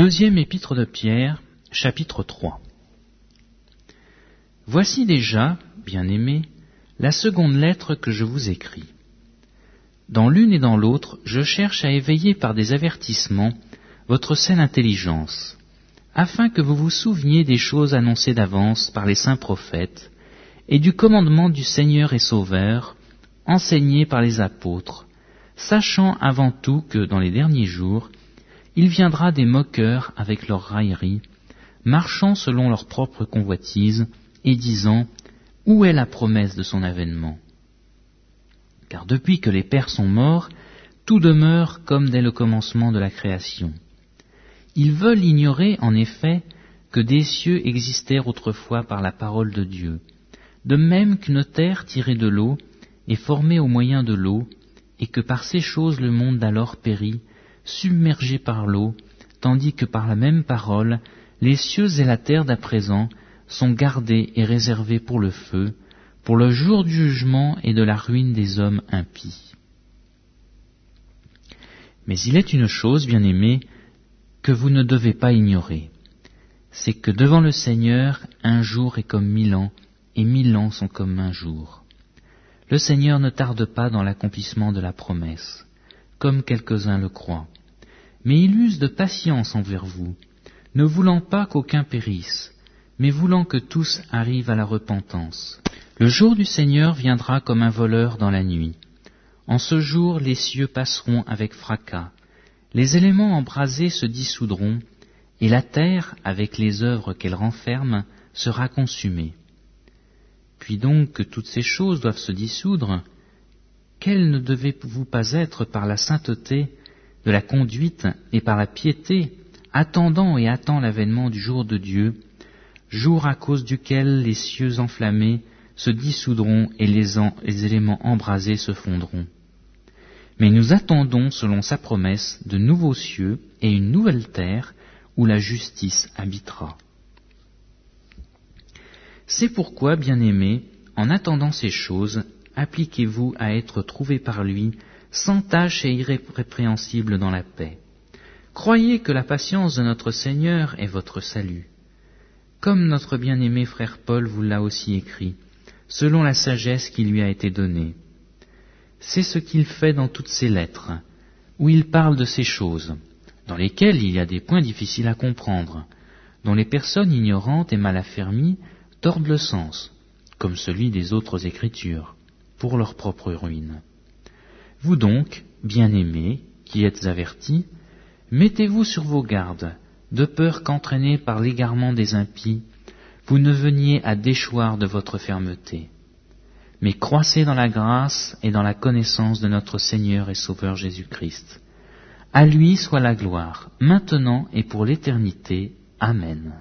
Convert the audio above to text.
Deuxième épître de Pierre, chapitre 3. Voici déjà, bien-aimés, la seconde lettre que je vous écris. Dans l'une et dans l'autre, je cherche à éveiller par des avertissements votre saine intelligence, afin que vous vous souveniez des choses annoncées d'avance par les saints prophètes, et du commandement du Seigneur et Sauveur, enseigné par les apôtres, sachant avant tout que dans les derniers jours, il viendra des moqueurs avec leurs railleries, marchant selon leur propre convoitise, et disant Où est la promesse de son avènement? Car depuis que les pères sont morts, tout demeure comme dès le commencement de la création. Ils veulent ignorer, en effet, que des cieux existèrent autrefois par la parole de Dieu, de même qu'une terre tirée de l'eau est formée au moyen de l'eau, et que par ces choses le monde d'alors périt, submergé par l'eau, tandis que par la même parole, les cieux et la terre d'à présent sont gardés et réservés pour le feu, pour le jour du jugement et de la ruine des hommes impies. Mais il est une chose, bien-aimée, que vous ne devez pas ignorer, c'est que devant le Seigneur, un jour est comme mille ans, et mille ans sont comme un jour. Le Seigneur ne tarde pas dans l'accomplissement de la promesse, comme quelques-uns le croient, mais il use de patience envers vous, ne voulant pas qu'aucun périsse, mais voulant que tous arrivent à la repentance. Le jour du Seigneur viendra comme un voleur dans la nuit. En ce jour les cieux passeront avec fracas, les éléments embrasés se dissoudront, et la terre, avec les œuvres qu'elle renferme, sera consumée. Puis donc que toutes ces choses doivent se dissoudre, quelles ne devez-vous pas être par la sainteté de la conduite et par la piété, attendant et attend l'avènement du jour de Dieu, jour à cause duquel les cieux enflammés se dissoudront et les, éléments embrasés se fondront. Mais nous attendons, selon sa promesse, de nouveaux cieux et une nouvelle terre où la justice habitera. C'est pourquoi, bien-aimés, en attendant ces choses, appliquez-vous à être trouvés par lui sans tâche et irrépréhensible dans la paix. Croyez que la patience de notre Seigneur est votre salut. Comme notre bien-aimé frère Paul vous l'a aussi écrit, selon la sagesse qui lui a été donnée. C'est ce qu'il fait dans toutes ses lettres, où il parle de ces choses, dans lesquelles il y a des points difficiles à comprendre, dont les personnes ignorantes et mal affermies tordent le sens, comme celui des autres Écritures, pour leur propre ruine. Vous donc, bien-aimés, qui êtes avertis, mettez-vous sur vos gardes, de peur qu'entraînés par l'égarement des impies, vous ne veniez à déchoir de votre fermeté. Mais croissez dans la grâce et dans la connaissance de notre Seigneur et Sauveur Jésus-Christ. À lui soit la gloire, maintenant et pour l'éternité. Amen.